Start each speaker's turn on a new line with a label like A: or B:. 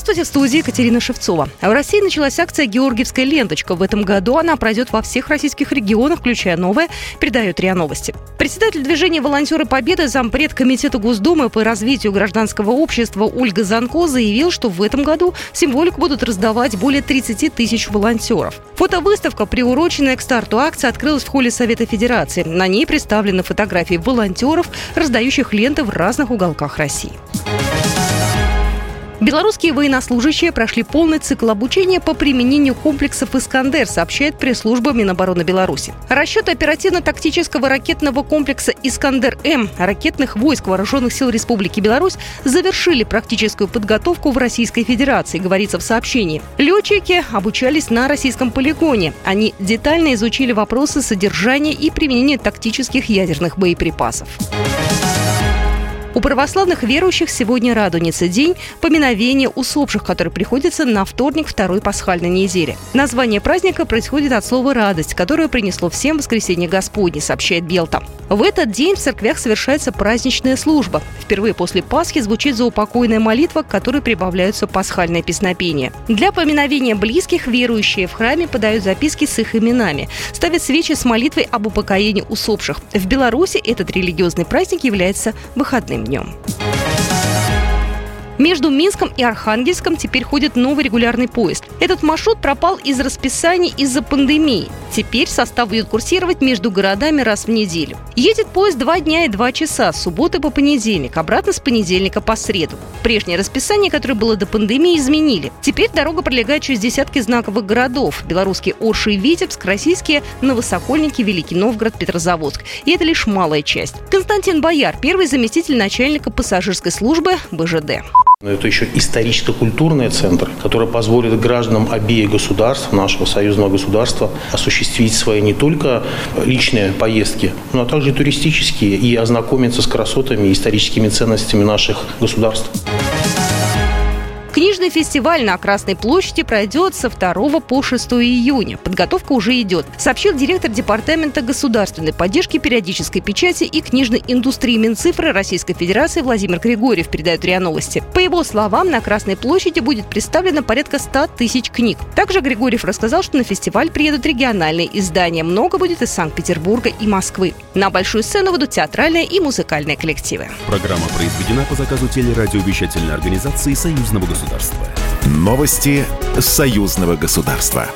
A: Здравствуйте, в студии Екатерина Шевцова. В России началась акция «Георгиевская ленточка». В этом году она пройдет во всех российских регионах, включая новое, передает РИА Новости. Председатель движения «Волонтеры Победы», зампред Комитета Госдумы по развитию гражданского общества Ольга Занко заявил, что в этом году символику будут раздавать более 30 тысяч волонтеров. Фотовыставка, приуроченная к старту акции, открылась в холле Совета Федерации. На ней представлены фотографии волонтеров, раздающих ленты в разных уголках России. Белорусские военнослужащие прошли полный цикл обучения по применению комплексов «Искандер», сообщает пресс-служба Минобороны Беларуси. Расчет оперативно-тактического ракетного комплекса «Искандер-М» ракетных войск Вооруженных сил Республики Беларусь завершили практическую подготовку в Российской Федерации, говорится в сообщении. Летчики обучались на российском полигоне. Они детально изучили вопросы содержания и применения тактических ядерных боеприпасов. У православных верующих сегодня Радуница – день поминовения усопших, который приходится на вторник второй пасхальной недели. Название праздника происходит от слова «радость», которое принесло всем воскресенье Господне, сообщает Белта. В этот день в церквях совершается праздничная служба. Впервые после Пасхи звучит заупокойная молитва, к которой прибавляются пасхальные песнопения. Для поминовения близких верующие в храме подают записки с их именами, ставят свечи с молитвой об упокоении усопших. В Беларуси этот религиозный праздник является выходным выходным днем. Между Минском и Архангельском теперь ходит новый регулярный поезд. Этот маршрут пропал из расписаний из-за пандемии. Теперь состав будет курсировать между городами раз в неделю. Едет поезд два дня и два часа, с субботы по понедельник, обратно с понедельника по среду. Прежнее расписание, которое было до пандемии, изменили. Теперь дорога пролегает через десятки знаковых городов. Белорусские Орши и Витебск, российские Новосокольники, Великий Новгород, Петрозаводск. И это лишь малая часть. Константин Бояр, первый заместитель начальника пассажирской службы БЖД.
B: Это еще историческо-культурный центр, который позволит гражданам обеих государств, нашего союзного государства, осуществить свои не только личные поездки, но также туристические и ознакомиться с красотами и историческими ценностями наших государств.
A: Книжный фестиваль на Красной площади пройдет со 2 по 6 июня. Подготовка уже идет, сообщил директор Департамента государственной поддержки периодической печати и книжной индустрии Минцифры Российской Федерации Владимир Григорьев, передает РИА Новости. По его словам, на Красной площади будет представлено порядка 100 тысяч книг. Также Григорьев рассказал, что на фестиваль приедут региональные издания. Много будет из Санкт-Петербурга и Москвы. На большую сцену выйдут театральные и музыкальные коллективы.
C: Программа произведена по заказу телерадиовещательной организации Союзного государства государства. Новости союзного государства.